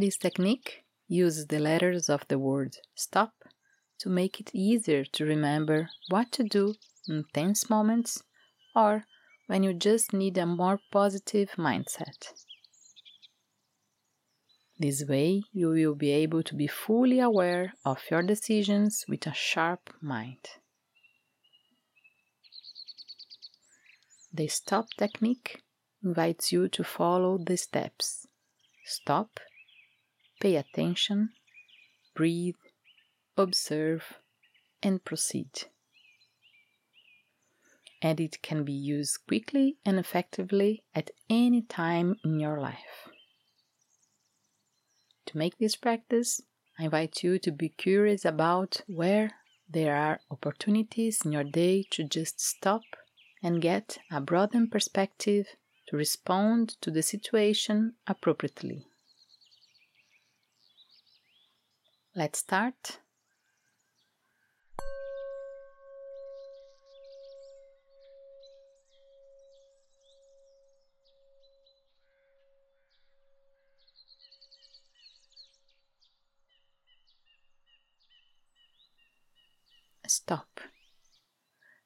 This technique uses the letters of the word stop to make it easier to remember what to do in tense moments or when you just need a more positive mindset. This way, you will be able to be fully aware of your decisions with a sharp mind. The stop technique invites you to follow the steps stop, pay attention, breathe, observe, and proceed. And it can be used quickly and effectively at any time in your life. To make this practice, I invite you to be curious about where there are opportunities in your day to just stop and get a broadened perspective to respond to the situation appropriately. Let's start. Stop.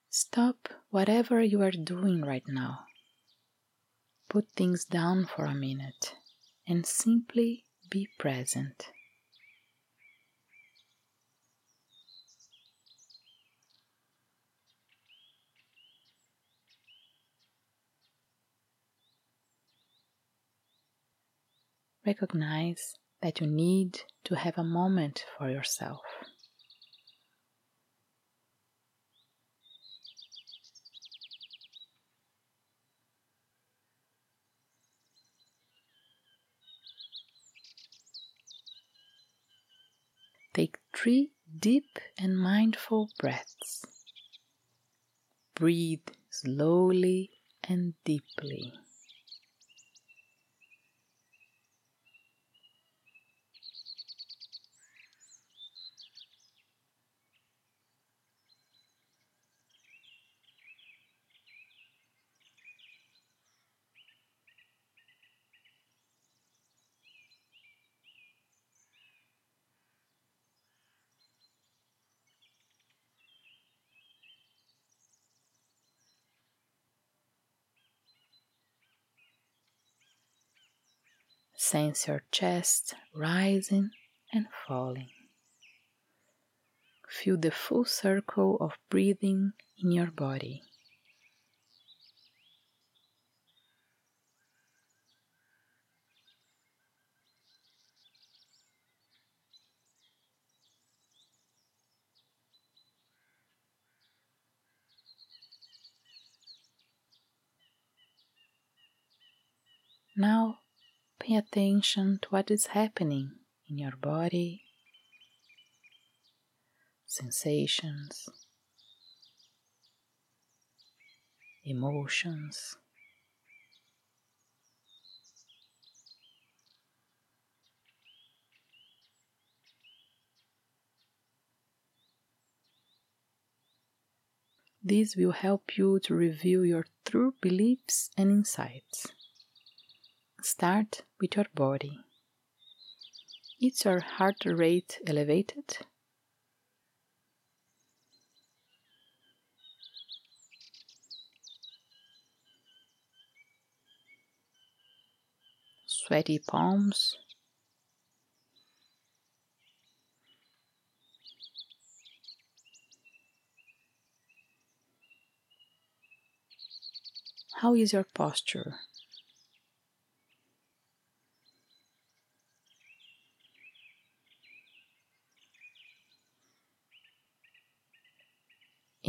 Stop whatever you are doing right now. Put things down for a minute and simply be present. Recognize that you need to have a moment for yourself. Take three deep and mindful breaths. Breathe slowly and deeply. Sense your chest rising and falling. Feel the full circle of breathing in your body. Now Pay attention to what is happening in your body, sensations, emotions. This will help you to review your true beliefs and insights. Start with your body. Is your heart rate elevated? Sweaty palms. How is your posture?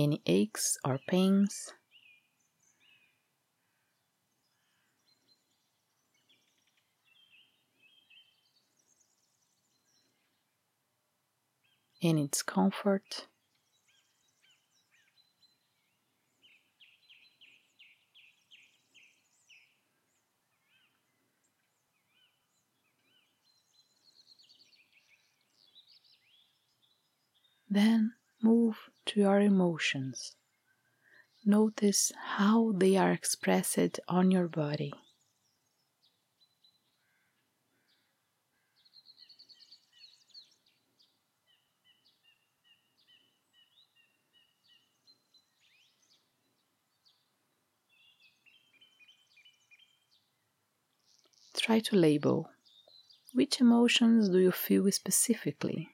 Any aches or pains. Any discomfort. Then move to your emotions. Notice how they are expressed on your body. Try to label which emotions do you feel specifically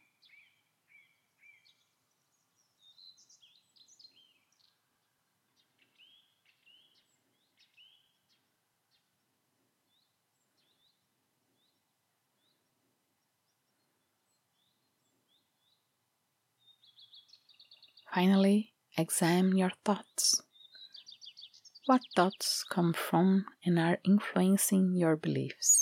Finally, examine your thoughts. What thoughts come from and are influencing your beliefs?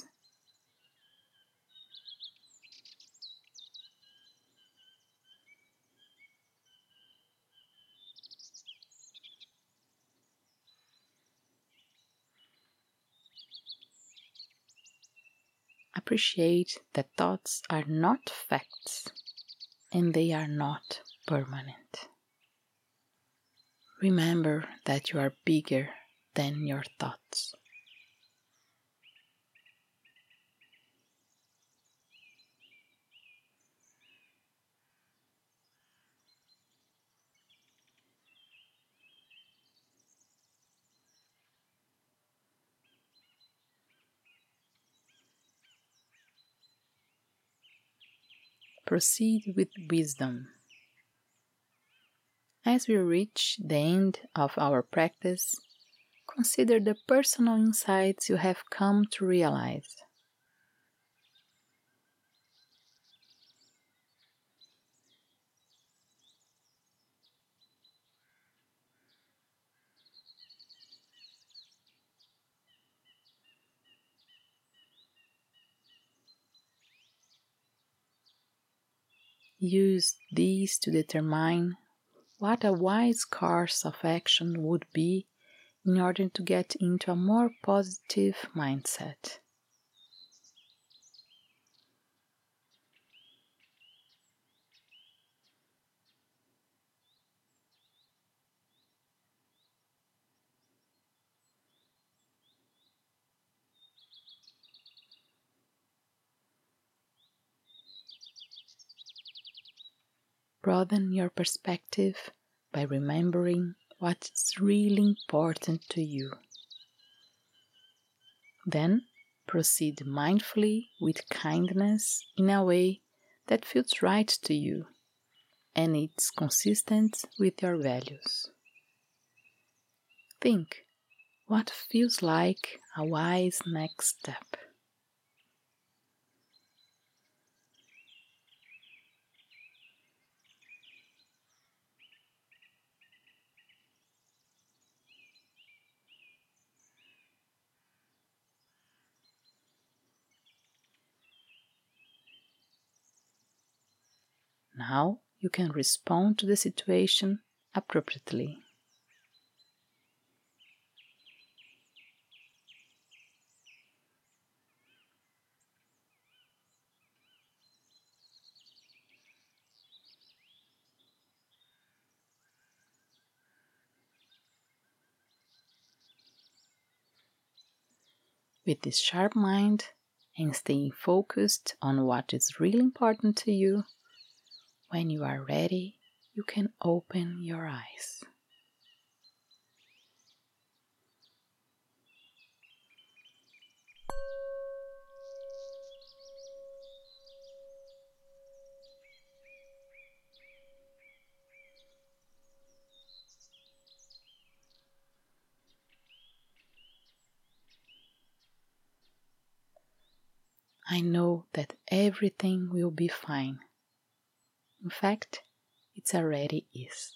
Appreciate that thoughts are not facts and they are not permanent. Remember that you are bigger than your thoughts. Proceed with wisdom. As we reach the end of our practice, consider the personal insights you have come to realize. Use these to determine what a wise course of action would be in order to get into a more positive mindset. Broaden your perspective by remembering what's really important to you. Then proceed mindfully with kindness in a way that feels right to you and it's consistent with your values. Think what feels like a wise next step. Now you can respond to the situation appropriately. With this sharp mind and staying focused on what is really important to you, when you are ready, you can open your eyes. I know that everything will be fine. In fact, it's already is.